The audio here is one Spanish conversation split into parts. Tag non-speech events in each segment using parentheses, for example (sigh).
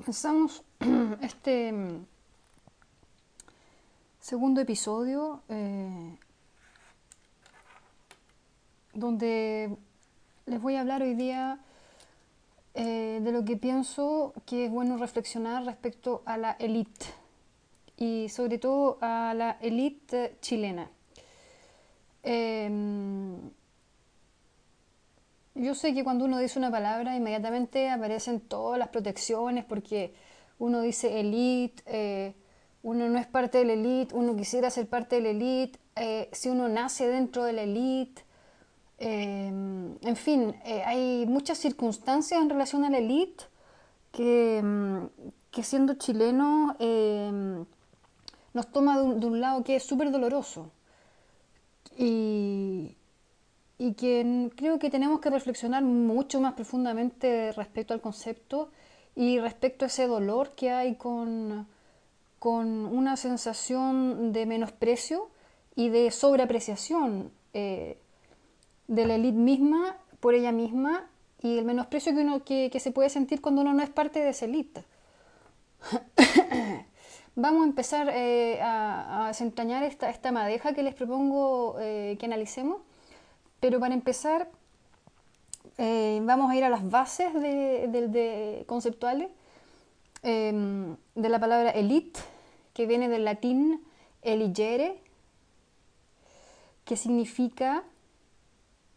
comenzamos (clears throat) este mm, segundo episodio eh, donde les voy a hablar hoy día eh, de lo que pienso que es bueno reflexionar respecto a la élite y sobre todo a la élite chilena. Em, yo sé que cuando uno dice una palabra inmediatamente aparecen todas las protecciones porque uno dice elite, eh, uno no es parte de la elite, uno quisiera ser parte de la elite, eh, si uno nace dentro de la elite, eh, en fin, hay muchas circunstancias en relación a la elite que, mm, que siendo chileno nos toma de un, de un lado que es súper doloroso. Y, y que creo que tenemos que reflexionar mucho más profundamente respecto al concepto y respecto a ese dolor que hay con, con una sensación de menosprecio y de sobreapreciación eh, de la élite misma por ella misma y el menosprecio que, uno, que, se puede sentir cuando uno no es parte de esa élite. (coughs) Vamos a empezar eh, a, desentrañar esta, esta madeja que les propongo eh, que analicemos pero para empezar, eh, vamos a ir a las bases conceptuales em, de la palabra elite, que viene del latín eligere, que significa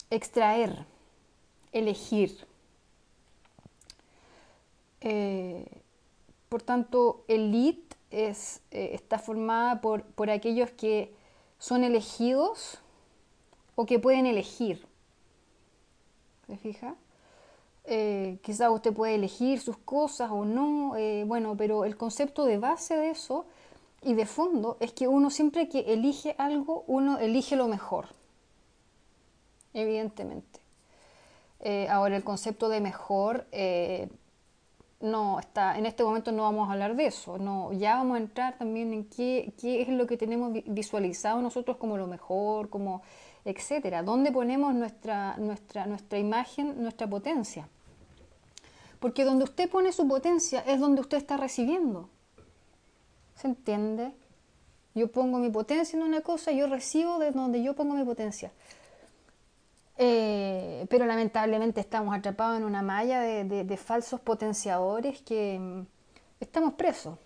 extraer, elegir. Eh, por tanto, elite es, eh, está formada por, por aquellos que son elegidos o que pueden elegir. ¿Se fija? Eh, quizás usted puede elegir sus cosas o no, eh, bueno, pero el concepto de base de eso y de fondo es que uno siempre que elige algo, uno elige lo mejor, evidentemente. Eh, ahora el concepto de mejor no está, en este momento no vamos a hablar de eso, no, ya vamos a entrar también en qué, qué es lo que tenemos visualizado nosotros como lo mejor, como etcétera. ¿Dónde ponemos nuestra, nuestra, nuestra imagen, nuestra potencia? Porque donde usted pone su potencia es donde usted está recibiendo. ¿Se entiende? Yo pongo mi potencia en una cosa, yo recibo de donde yo pongo mi potencia. Eh, pero lamentablemente estamos atrapados en una malla de, falsos potenciadores que mm, estamos presos.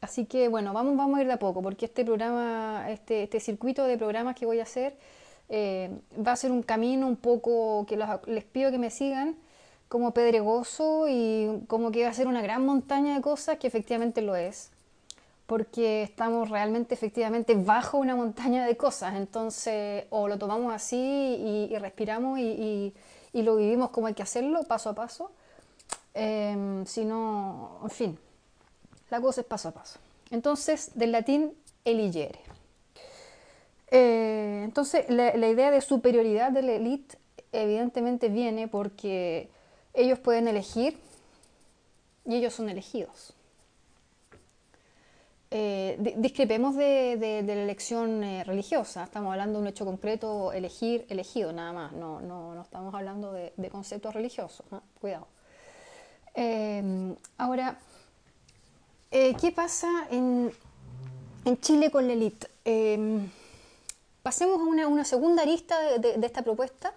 Así que bueno, vamos, vamos a ir de a poco, porque este programa, este, este circuito de programas que voy a hacer eh, va a ser un camino un poco que les pido que me sigan como pedregoso y como que va a ser una gran montaña de cosas que efectivamente lo es porque estamos realmente efectivamente bajo una montaña de cosas. Entonces o lo tomamos así y, respiramos y, lo vivimos como hay que hacerlo paso a paso. Eh, si en fin la cosa es paso a paso. Entonces del latín eligere eh, entonces, la, idea de superioridad de la élite evidentemente viene porque ellos pueden elegir y ellos son elegidos. Eh, discrepemos de, la elección eh, religiosa, estamos hablando de un hecho concreto, elegir, elegido, nada más, no, no, estamos hablando de, conceptos religiosos, cuidado. ahora, ¿qué pasa en, en, Chile con la élite? Pasemos a una, segunda arista de, esta propuesta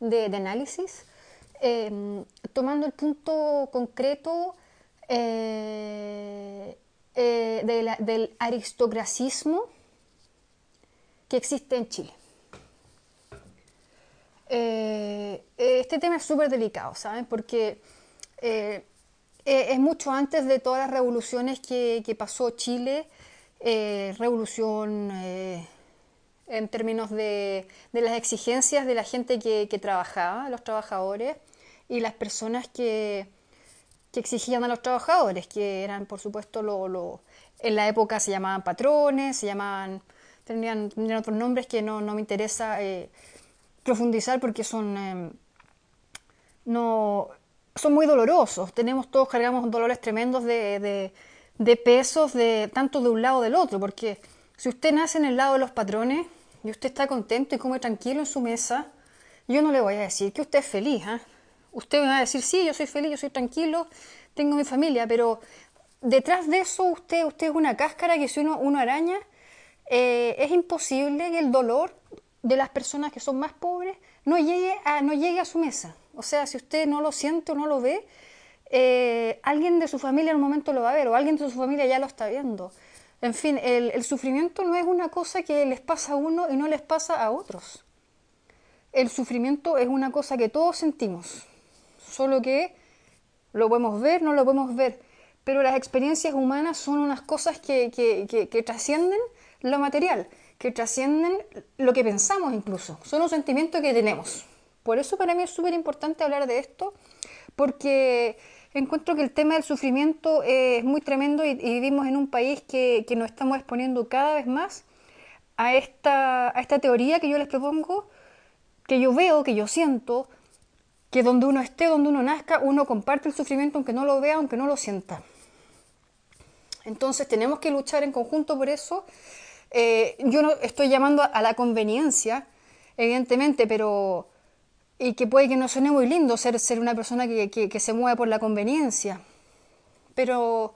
de, análisis, em, tomando el punto concreto eh, eh, del aristocracismo que existe en Chile. Eh, este tema es súper delicado, ¿saben? Porque es mucho antes de todas las revoluciones que, que pasó Chile, revolución en términos de, las exigencias de la gente que, trabajaba, los trabajadores, y las personas que, exigían a los trabajadores, que eran, por supuesto, lo, en la época se llamaban patrones, se llamaban, tenían, otros nombres que no, me interesa eh, profundizar porque son, em, no, son muy dolorosos. Tenemos todos, cargamos dolores tremendos de, de pesos, de, tanto de un lado del otro, porque si usted nace en el lado de los patrones y usted está contento y come tranquilo en su mesa, yo no le voy a decir que usted es feliz. ¿eh? Usted me va a decir, sí, yo soy feliz, yo soy tranquilo, tengo mi familia, pero detrás de eso usted, usted es una cáscara que si uno, araña, eh, es imposible que el dolor de las personas que son más pobres no llegue a, no llegue a su mesa. O sea, si usted no lo siente o no lo ve, eh, alguien de su familia en un momento lo va a ver o alguien de su familia ya lo está viendo. En fin, el, sufrimiento no es una cosa que les pasa a uno y no les pasa a otros. El sufrimiento es una cosa que todos sentimos, solo que lo podemos ver, no lo podemos ver. Pero las experiencias humanas son unas cosas que, que trascienden lo material, que trascienden lo que pensamos incluso. Son un sentimiento que tenemos. Por eso para mí es súper importante hablar de esto, porque encuentro que el tema del sufrimiento es muy tremendo y, vivimos en un país que, nos estamos exponiendo cada vez más a esta, a esta teoría que yo les propongo, que yo veo, que yo siento, que donde uno esté, donde uno nazca, uno comparte el sufrimiento aunque no lo vea, aunque no lo sienta. Entonces tenemos que luchar en conjunto por eso. Eh, yo no estoy llamando a la conveniencia, evidentemente, pero y que puede que no suene muy lindo ser, ser una persona que, se mueve por la conveniencia. Pero,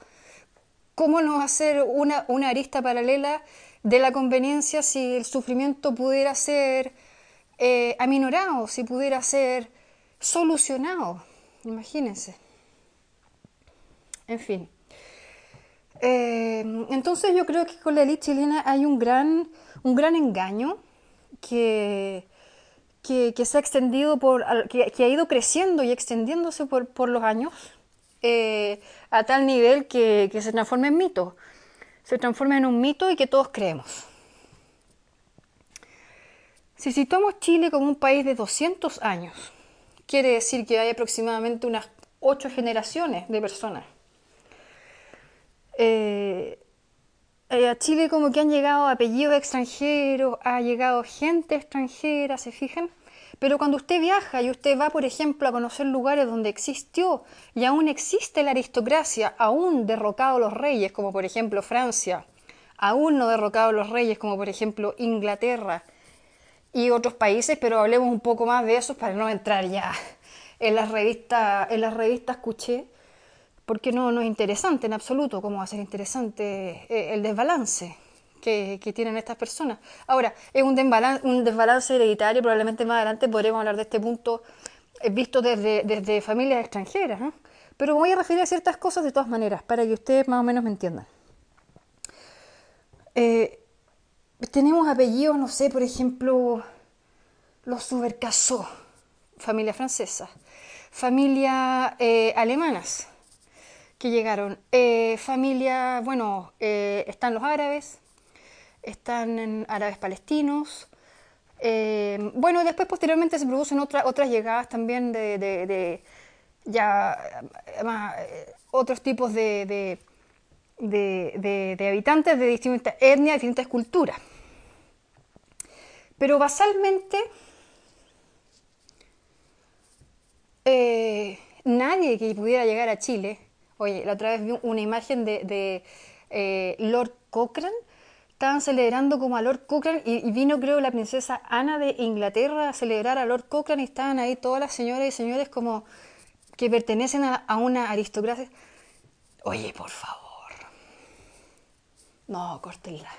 ¿cómo no hacer una, una arista paralela de la conveniencia si el sufrimiento pudiera ser eh, aminorado, si pudiera ser solucionado? Imagínense. En fin. Eh, entonces yo creo que con la élite chilena hay un gran, un gran engaño que, que, se ha extendido por, que, ha ido creciendo y extendiéndose por, los años eh, a tal nivel que, se transforma en mito, se transforma en un mito y que todos creemos. Si situamos Chile como un país de 200 años, quiere decir que hay aproximadamente unas 8 generaciones de personas. Eh, eh, a Chile como que han llegado apellidos extranjeros, ha llegado gente extranjera, ¿se fijan? Pero cuando usted viaja y usted va, por ejemplo, a conocer lugares donde existió y aún existe la aristocracia, aún derrocado los reyes, como por ejemplo Francia, aún no derrocado los reyes, como por ejemplo Inglaterra y otros países, pero hablemos un poco más de eso para no entrar ya en las revistas, en las revistas escuché porque no, no es interesante en absoluto, cómo va a ser interesante eh, el desbalance que, tienen estas personas. Ahora, es un desbalance, hereditario, probablemente más adelante podremos hablar de este punto eh, visto desde, familias extranjeras, pero voy a referir a ciertas cosas de todas maneras, para que ustedes más o menos me entiendan. Eh, tenemos apellidos, no sé, por ejemplo, los Subercassot, familia francesa, familia alemanas, que llegaron. Eh, familia, bueno, eh, están los árabes, están árabes palestinos. Eh, bueno, después posteriormente se producen otras llegadas también de, ya otros tipos de, de, habitantes de distintas etnias, distintas culturas. Pero basalmente nadie que pudiera llegar a Chile Oye, la otra vez vi una imagen de, eh, Lord Cochrane. Estaban celebrando como a Lord Cochrane y, vino, creo, la princesa Ana de Inglaterra a celebrar a Lord Cochrane y estaban ahí todas las señoras y señores como que pertenecen a, una aristocracia. Oye, por favor. No, córtenla.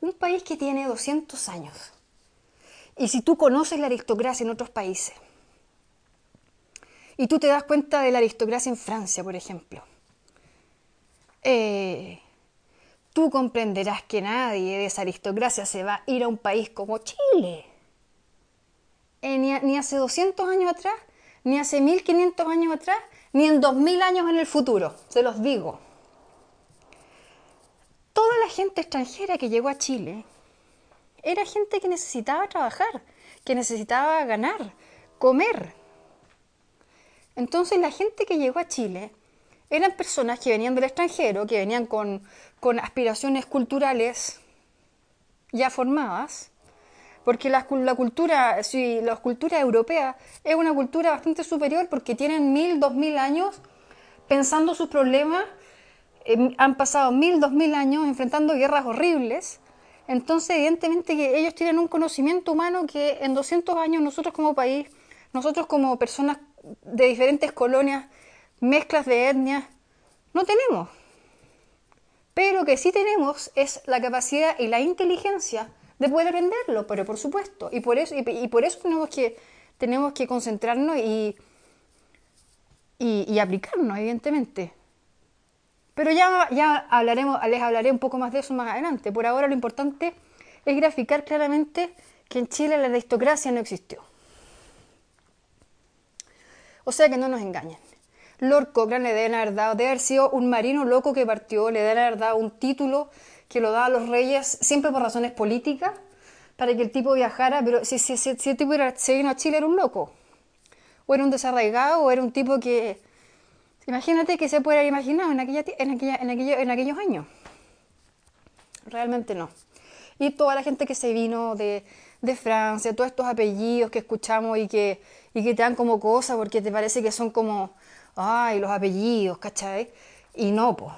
Un país que tiene 200 años. Y si tú conoces la aristocracia en otros países, y tú te das cuenta de la aristocracia en Francia, por ejemplo. Eh, tú comprenderás que nadie de esa aristocracia se va a ir a un país como Chile. Eh, ni, hace 200 años atrás, ni hace 1500 años atrás, ni en 2000 años en el futuro, se los digo. Toda la gente extranjera que llegó a Chile era gente que necesitaba trabajar, que necesitaba ganar, comer. Entonces la gente que llegó a Chile eran personas que venían del extranjero, que venían con, aspiraciones culturales ya formadas, porque la, cultura, si la cultura europea es una cultura bastante superior porque tienen mil, dos mil años pensando sus problemas, eh, han pasado mil, dos mil años enfrentando guerras horribles, entonces evidentemente ellos tienen un conocimiento humano que en 200 años nosotros como país, nosotros como personas de diferentes colonias mezclas de etnias, no tenemos. Pero que sí tenemos es la capacidad y la inteligencia de poder aprenderlo, pero por supuesto. Y por eso, y, por eso tenemos que, tenemos que concentrarnos y, y, aplicarnos, evidentemente. Pero ya, ya hablaremos, les hablaré un poco más de eso más adelante. Por ahora lo importante es graficar claramente que en Chile la aristocracia no existió. O sea que no nos engañen. Lord Cochrane le deben haber dado, debe haber sido un marino loco que partió, le deben haber dado un título que lo daba a los reyes siempre por razones políticas, para que el tipo viajara, pero si, si, si, el tipo se vino a Chile era un loco, o era un desarraigado, o era un tipo que... Imagínate que se puede haber imaginado en, en, en aquellos años. Realmente no. Y toda la gente que se vino de, de Francia, todos estos apellidos que escuchamos y que, y que te dan como cosas porque te parece que son como ay, los apellidos, ¿cachai? Y no, pues.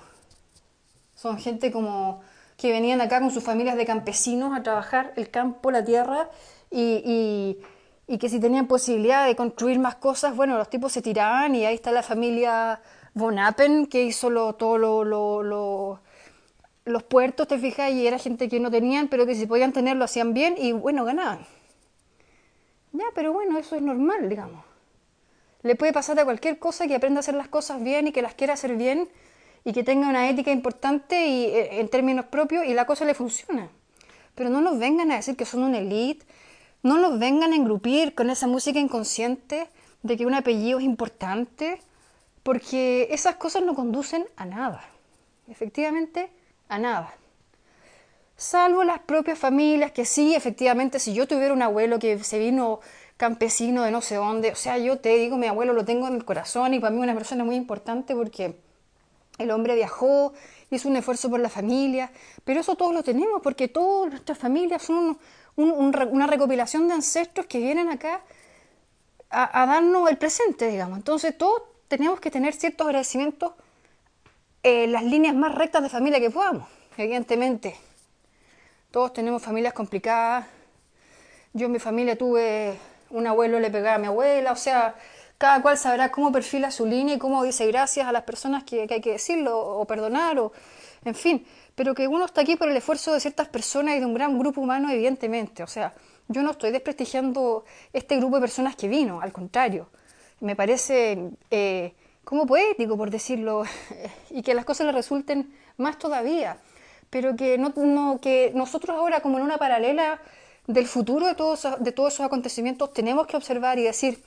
Son gente como que venían acá con sus familias de campesinos a trabajar el campo, la tierra, y, y, que si tenían posibilidad de construir más cosas, bueno, los tipos se tiraban y ahí está la familia Von Appen que hizo lo, todo lo, lo, los puertos, te fijas, y era gente que no tenían, pero que si podían tenerlo hacían bien y bueno, ganaban. Ya, pero bueno, eso es normal, digamos. Le puede pasar a cualquier cosa que aprenda a hacer las cosas bien y que las quiera hacer bien y que tenga una ética importante y, eh, en términos propios y la cosa le funciona. Pero no nos vengan a decir que son una elite, no nos vengan a engrupir con esa música inconsciente de que un apellido es importante, porque esas cosas no conducen a nada, efectivamente a nada. Salvo las propias familias que sí, efectivamente, si yo tuviera un abuelo que se vino campesino de no sé dónde. O sea, yo te digo, mi abuelo lo tengo en el corazón y para mí una persona muy importante porque el hombre viajó, hizo un esfuerzo por la familia, pero eso todos lo tenemos porque todas nuestras familias son una recopilación de ancestros que vienen acá a, darnos el presente, digamos. Entonces todos tenemos que tener ciertos agradecimientos en las líneas más rectas de familia que podamos, evidentemente. Todos tenemos familias complicadas. Yo en mi familia tuve un abuelo le pegaba a mi abuela, o sea, cada cual sabrá cómo perfila su línea y cómo dice gracias a las personas que, hay que decirlo o perdonar, o en fin, pero que uno está aquí por el esfuerzo de ciertas personas y de un gran grupo humano, evidentemente, o sea, yo no estoy desprestigiando este grupo de personas que vino, al contrario, me parece eh, como poético, por decirlo, (laughs) y que las cosas le resulten más todavía, pero que, no, que nosotros ahora como en una paralela del futuro de todos, de todos esos acontecimientos tenemos que observar y decir,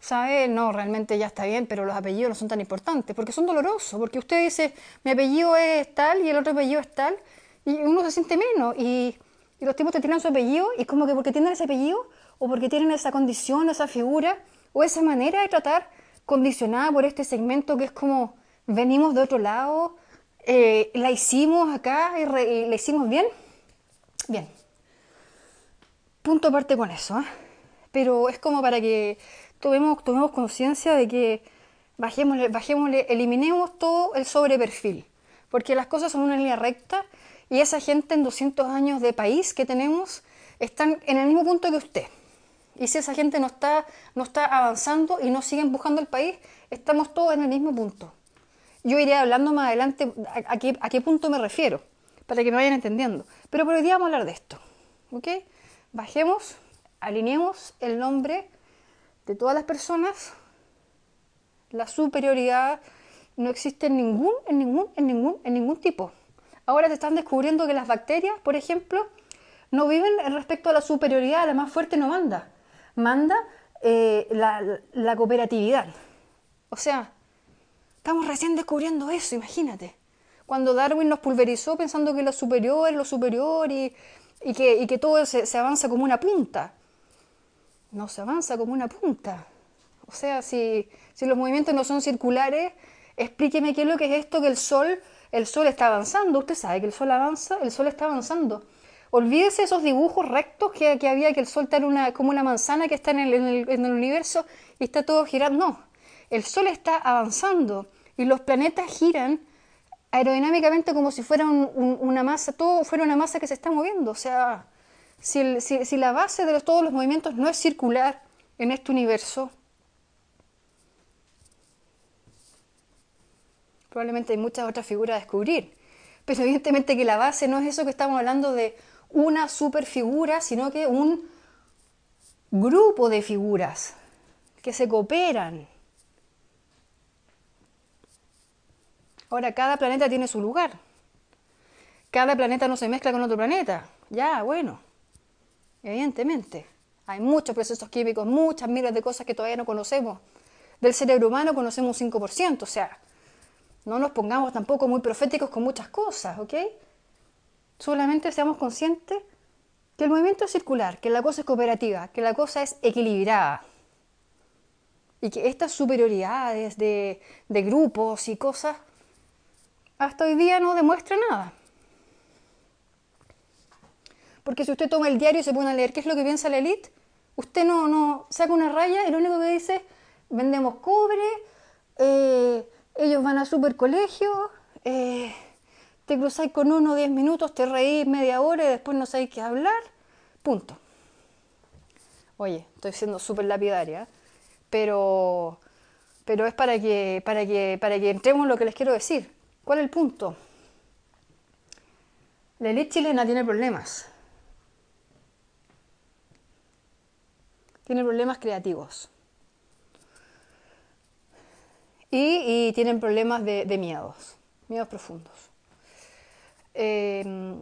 ¿sabe? No, realmente ya está bien, pero los apellidos no son tan importantes, porque son dolorosos, porque usted dice, mi apellido es tal y el otro apellido es tal, y uno se siente menos, y, los tipos te tiran su apellido, y como que porque tienen ese apellido, o porque tienen esa condición, esa figura, o esa manera de tratar condicionada por este segmento que es como, venimos de otro lado, eh, la hicimos acá y, y la hicimos bien. Bien, punto aparte con eso, ¿eh? pero es como para que tomemos, tomemos conciencia de que bajémosle, bajémosle, eliminemos todo el sobreperfil, porque las cosas son una línea recta y esa gente en 200 años de país que tenemos están en el mismo punto que usted. Y si esa gente no está, no está avanzando y no sigue empujando el país, estamos todos en el mismo punto. Yo iré hablando más adelante a, qué, a qué punto me refiero, para que me vayan entendiendo. Pero por hoy día vamos a hablar de esto. ¿ok?, bajemos, alineemos el nombre de todas las personas, la superioridad no existe en ningún, en ningún, en ningún, en ningún tipo. Ahora se están descubriendo que las bacterias, por ejemplo, no viven respecto a la superioridad, la más fuerte no manda, manda eh, la, la cooperatividad. O sea, estamos recién descubriendo eso, imagínate. Cuando Darwin nos pulverizó pensando que lo superior es lo superior y que, todo se, se, avanza como una punta. No se avanza como una punta. O sea, si, los movimientos no son circulares, explíqueme qué es lo que es esto que el Sol, el Sol está avanzando. Usted sabe que el Sol avanza, el Sol está avanzando. Olvídese esos dibujos rectos que, que había que el Sol está una, como una manzana que está en el, en, el, en el universo y está todo girando. No, el Sol está avanzando y los planetas giran aerodinámicamente como si fuera una masa, todo fuera una masa que se está moviendo. O sea, si, la base de todos los movimientos no es circular en este universo, Probablemente hay muchas otras figuras a descubrir. Pero evidentemente que la base no es eso que estamos hablando de una superfigura, sino que un grupo de figuras que se cooperan. Ahora, cada planeta tiene su lugar. Cada planeta no se mezcla con otro planeta. Ya, bueno, evidentemente. Hay muchos procesos químicos, muchas miles de cosas que todavía no conocemos. Del cerebro humano conocemos un 5%, o sea, no nos pongamos tampoco muy proféticos con muchas cosas, ¿ok? Solamente seamos conscientes que el movimiento es circular, que la cosa es cooperativa, que la cosa es equilibrada. Y que estas superioridades de, de grupos y cosas hasta hoy día no demuestran nada. Porque si usted toma el diario y se pone a leer qué es lo que piensa la élite, usted no, no saca una raya y lo único que dice, vendemos cobre, eh, ellos van a super colegio, eh, te cruzáis con uno 10 minutos, te reís media hora y después no sabéis qué hablar, punto. Oye, estoy siendo súper lapidaria, pero, pero es para que, para, que, para que entremos en lo que les quiero decir. ¿Cuál es el punto? La élite chilena tiene problemas. Tiene problemas creativos. Y, tienen problemas de, miedos, miedos profundos. Em,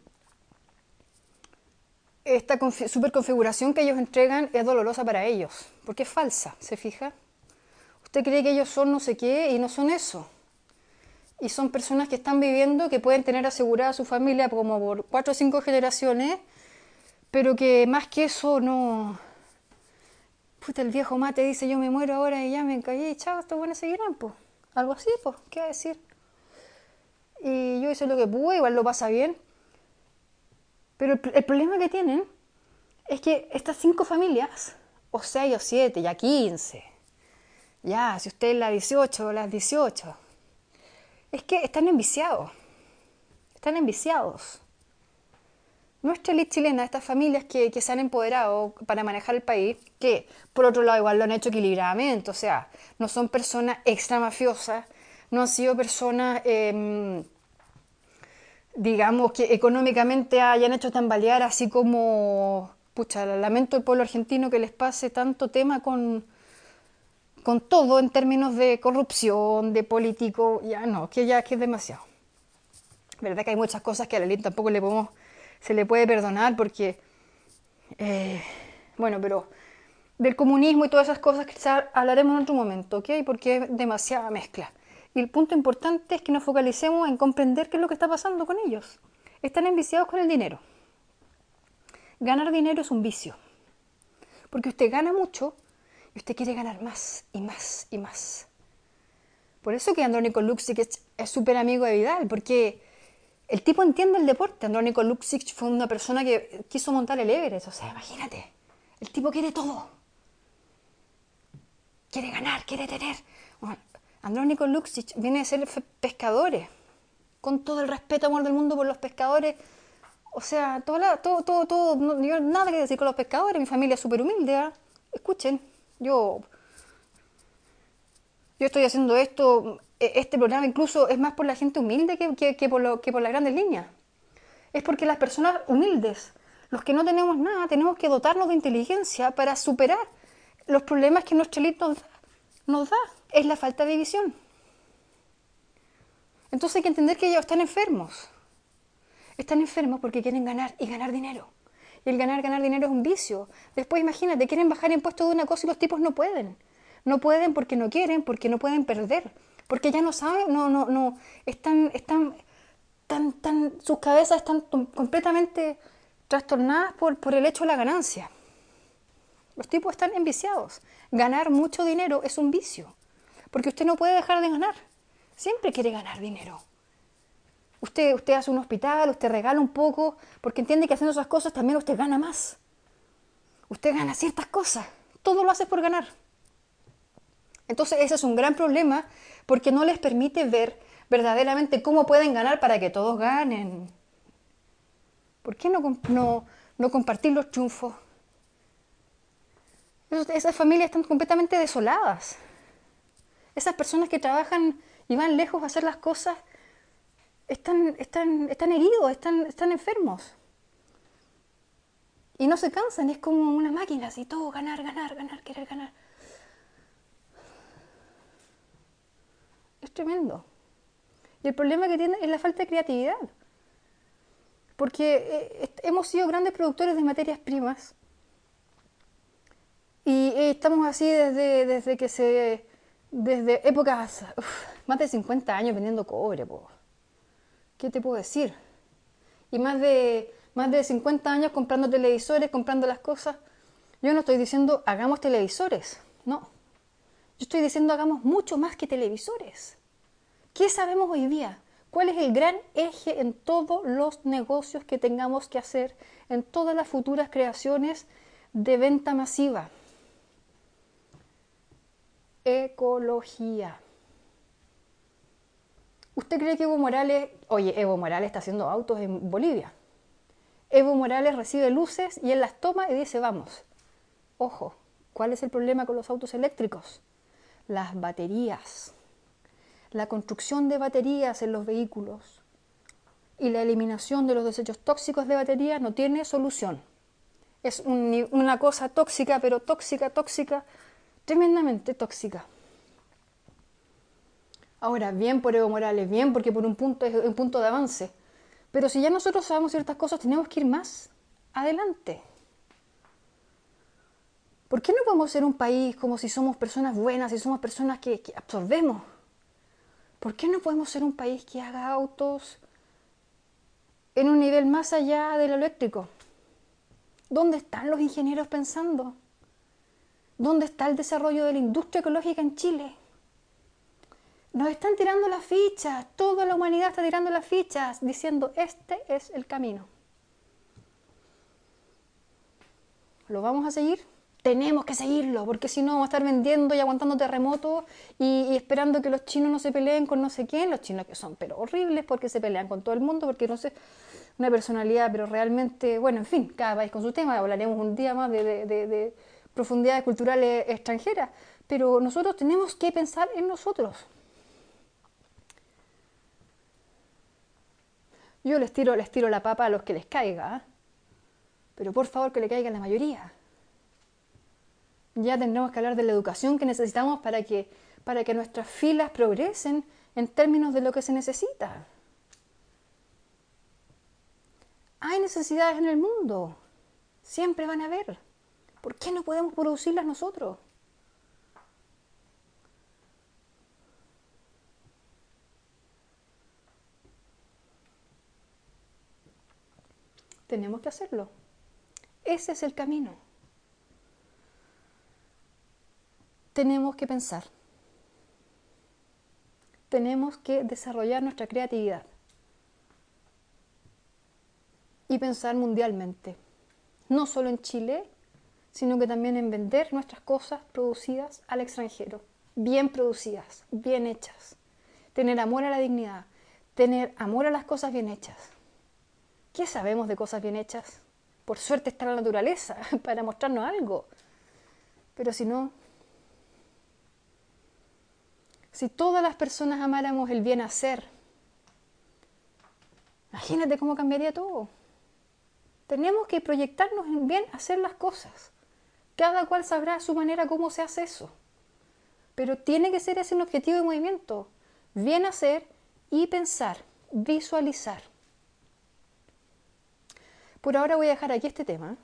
esta superconfiguración que ellos entregan es dolorosa para ellos, porque es falsa, ¿se fija? Usted cree que ellos son no sé qué y no son eso. Y son personas que están viviendo, que pueden tener asegurada su familia como por cuatro o cinco generaciones, pero que más que eso no, puta, el viejo mate dice yo me muero ahora y ya me caí, chao, estos buenos seguirán, pues. Algo así, pues, ¿qué va a decir? Y yo hice lo que pude, igual lo pasa bien. Pero el, problema que tienen es que estas cinco familias, o seis o siete, ya quince, ya, si usted es la 18 o las 18, es que están enviciados. Están enviciados nuestra elite chilena, estas familias que, se han empoderado para manejar el país, que por otro lado igual lo han hecho equilibradamente, o sea, no son personas extra mafiosas, no han sido personas, em, digamos, que económicamente hayan hecho tambalear, así como, pucha, lamento el pueblo argentino que les pase tanto tema con, con todo en términos de corrupción, de político, ya no, que ya que es demasiado. Verdad que hay muchas cosas que a la elite tampoco le podemos se le puede perdonar porque, eh, bueno, pero del comunismo y todas esas cosas que hablaremos en otro momento, ¿ok? Porque es demasiada mezcla. Y el punto importante es que nos focalicemos en comprender qué es lo que está pasando con ellos. Están enviciados con el dinero. Ganar dinero es un vicio. Porque usted gana mucho y usted quiere ganar más y más y más. Por eso que Andrónico Luxic es súper amigo de Vidal, porque el tipo entiende el deporte. Andrónico Luxic fue una persona que quiso montar el Everest. O sea, imagínate. El tipo quiere todo. Quiere ganar, quiere tener. Andrónico Luxic viene a ser pescadores. Con todo el respeto, amor del mundo por los pescadores. O sea, todo, todo, todo, todo no, nada que decir con los pescadores. Mi familia es súper humilde. ¿ah? Escuchen, yo, yo estoy haciendo esto e-, este programa incluso es más por la gente humilde que, que por las grandes líneas. Es porque las personas humildes, los que no tenemos nada, tenemos que dotarnos de inteligencia para superar los problemas que nuestra élite nos, da. Es la falta de visión. Entonces hay que entender que ellos están enfermos. Están enfermos porque quieren ganar y ganar dinero. Y el ganar, ganar dinero es un vicio. Después imagínate, quieren bajar impuestos de una cosa y los tipos no pueden. No pueden porque no quieren, porque no pueden perder porque ya no saben, no, no, no, están, están, tan, tan, sus cabezas están completamente trastornadas por, por el hecho de la ganancia. Los tipos están enviciados. Ganar mucho dinero es un vicio, porque usted no puede dejar de ganar. Siempre quiere ganar dinero. Usted, usted hace un hospital, usted regala un poco, porque entiende que haciendo esas cosas también usted gana más. Usted gana ciertas cosas. Todo lo hace por ganar. Entonces ese es un gran problema porque no les permite ver verdaderamente cómo pueden ganar para que todos ganen. ¿Por qué no, no, compartir los triunfos? Esas familias están completamente desoladas. Esas personas que trabajan y van lejos a hacer las cosas, están, están, están heridos, están, están enfermos. Y no se cansan, es como una máquina, así todo, ganar, ganar, ganar, querer ganar. Es tremendo. Y el problema que tiene es la falta de creatividad. Porque eh, hemos sido grandes productores de materias primas y eh, estamos así desde, desde que se. desde épocas. más de 50 años vendiendo cobre, po. ¿Qué te puedo decir? Y más de, más de 50 años comprando televisores, comprando las cosas. Yo no estoy diciendo hagamos televisores, no. Yo estoy diciendo hagamos mucho más que televisores. ¿Qué sabemos hoy día? ¿Cuál es el gran eje en todos los negocios que tengamos que hacer, en todas las futuras creaciones de venta masiva? ecología. ¿Usted cree que Evo Morales, oye, Evo Morales está haciendo autos en Bolivia? Evo Morales recibe luces y él las toma y dice, vamos. Ojo, ¿cuál es el problema con los autos eléctricos? Las baterías. La construcción de baterías en los vehículos y la eliminación de los desechos tóxicos de baterías no tiene solución. Es una cosa tóxica, pero tóxica, tóxica, tremendamente tóxica. Ahora, bien por Evo Morales, bien porque por un punto es un punto de avance. Pero si ya nosotros sabemos ciertas cosas, tenemos que ir más adelante. ¿Por qué no podemos ser un país como si somos personas buenas, si somos personas que, que absorbemos? ¿Por qué no podemos ser un país que haga autos en un nivel más allá del eléctrico? ¿Dónde están los ingenieros pensando? ¿Dónde está el desarrollo de la industria ecológica en Chile? Nos están tirando las fichas, toda la humanidad está tirando las fichas, diciendo, este es el camino. ¿Lo vamos a seguir? Tenemos que seguirlo, porque si no vamos a estar vendiendo y aguantando terremotos y, esperando que los chinos no se peleen con no sé quién, los chinos que son pero horribles porque se pelean con todo el mundo, porque no sé, una personalidad, pero realmente, bueno, en fin, cada país con su tema, hablaremos un día más de profundidades culturales extranjeras, pero nosotros tenemos que pensar en nosotros. Yo les tiro, les tiro la papa a los que les caiga, ¿eh? pero por favor que le caiga la mayoría. Ya tendremos que hablar de la educación que necesitamos para que, para que nuestras filas progresen en términos de lo que se necesita. Hay necesidades en el mundo, siempre van a haber. ¿Por qué no podemos producirlas nosotros? Tenemos que hacerlo. Ese es el camino. Tenemos que pensar. Tenemos que desarrollar nuestra creatividad y pensar mundialmente. No solo en Chile, sino que también en vender nuestras cosas producidas al extranjero, bien producidas, bien hechas. Tener amor a la dignidad, tener amor a las cosas bien hechas. ¿Qué sabemos de cosas bien hechas? Por suerte está la naturaleza (laughs) para mostrarnos algo. Pero si no, si todas las personas amáramos el bien hacer, imagínate cómo cambiaría todo. Tenemos que proyectarnos en bien hacer las cosas. Cada cual sabrá a su manera cómo se hace eso. Pero tiene que ser ese un objetivo de movimiento. Bien hacer y pensar, visualizar. Por ahora voy a dejar aquí este tema.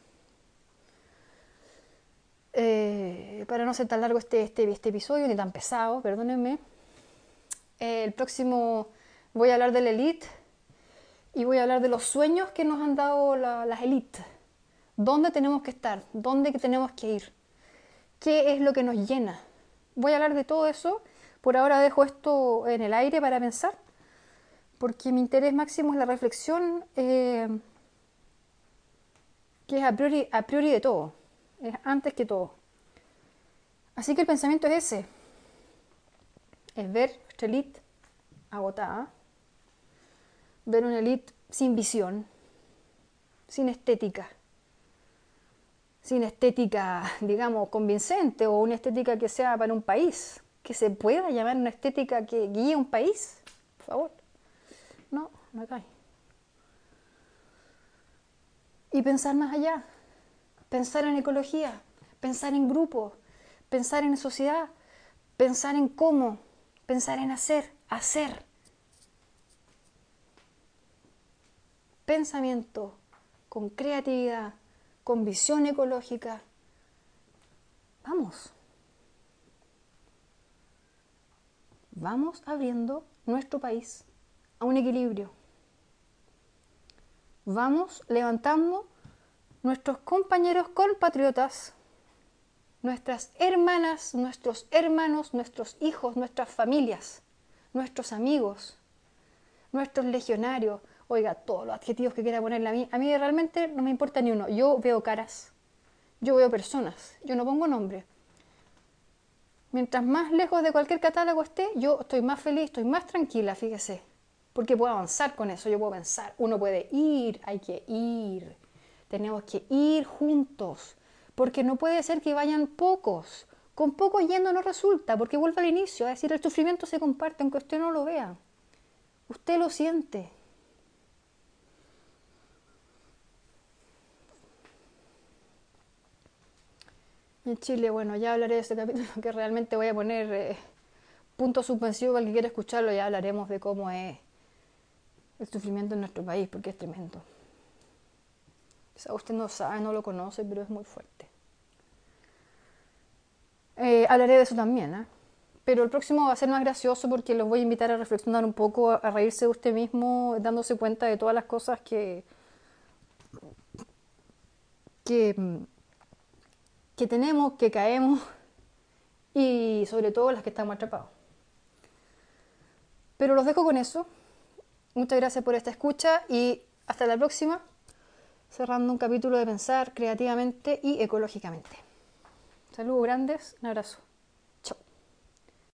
Eh, para no ser tan largo este, este, este, episodio, ni tan pesado, perdónenme. Eh, el próximo voy a hablar de la elite y voy a hablar de los sueños que nos han dado las élites ¿Dónde tenemos que estar? ¿Dónde tenemos que ir? ¿Qué es lo que nos llena? Voy a hablar de todo eso. Por ahora dejo esto en el aire para pensar, porque mi interés máximo es la reflexión, eh, que es a priori, a priori de todo, es antes que todo. Así que el pensamiento es ese, es ver nuestra elite agotada, ver una elite sin visión, sin estética sin estética, digamos, convincente o una estética que sea para un país, que se pueda llamar una estética que guíe un país? Por favor. No, no cae. Y pensar más allá, pensar en ecología, pensar en grupo, pensar en sociedad, pensar en cómo, pensar en hacer, hacer. Pensamiento con creatividad, con visión ecológica. Vamos. Vamos abriendo nuestro país a un equilibrio. Vamos levantando nuestros compañeros compatriotas, nuestras hermanas, nuestros hermanos, nuestros hijos, nuestras familias, nuestros amigos, nuestros legionarios, oiga, todos los adjetivos que quiera ponerle a mí, a mí realmente no me importa ni uno. Yo veo caras, yo veo personas, yo no pongo nombre. Mientras más lejos de cualquier catálogo esté, yo estoy más feliz, estoy más tranquila, fíjese, porque puedo avanzar con eso, yo puedo pensar, uno puede ir, hay que ir, tenemos que ir juntos, porque no puede ser que vayan pocos, con pocos yendo no resulta, porque vuelve al inicio, es decir, el sufrimiento se comparte aunque usted no lo vea, usted lo siente, en Chile, bueno, ya hablaré de ese capítulo (laughs) que realmente voy a poner eh, punto suspensivo para el que quiera escucharlo, ya hablaremos de cómo es el sufrimiento en nuestro país, porque es tremendo. Quizá usted no sabe, no lo conoce, pero es muy fuerte. Eh, hablaré de eso también, ¿eh? pero el próximo va a ser más gracioso porque los voy a invitar a reflexionar un poco, a reírse de usted mismo, dándose cuenta de todas las cosas que, que que tenemos, que caemos y sobre todo las que estamos atrapados. Pero los dejo con eso. Muchas gracias por esta escucha y hasta la próxima, cerrando un capítulo de pensar creativamente y ecológicamente. Saludos grandes, un abrazo.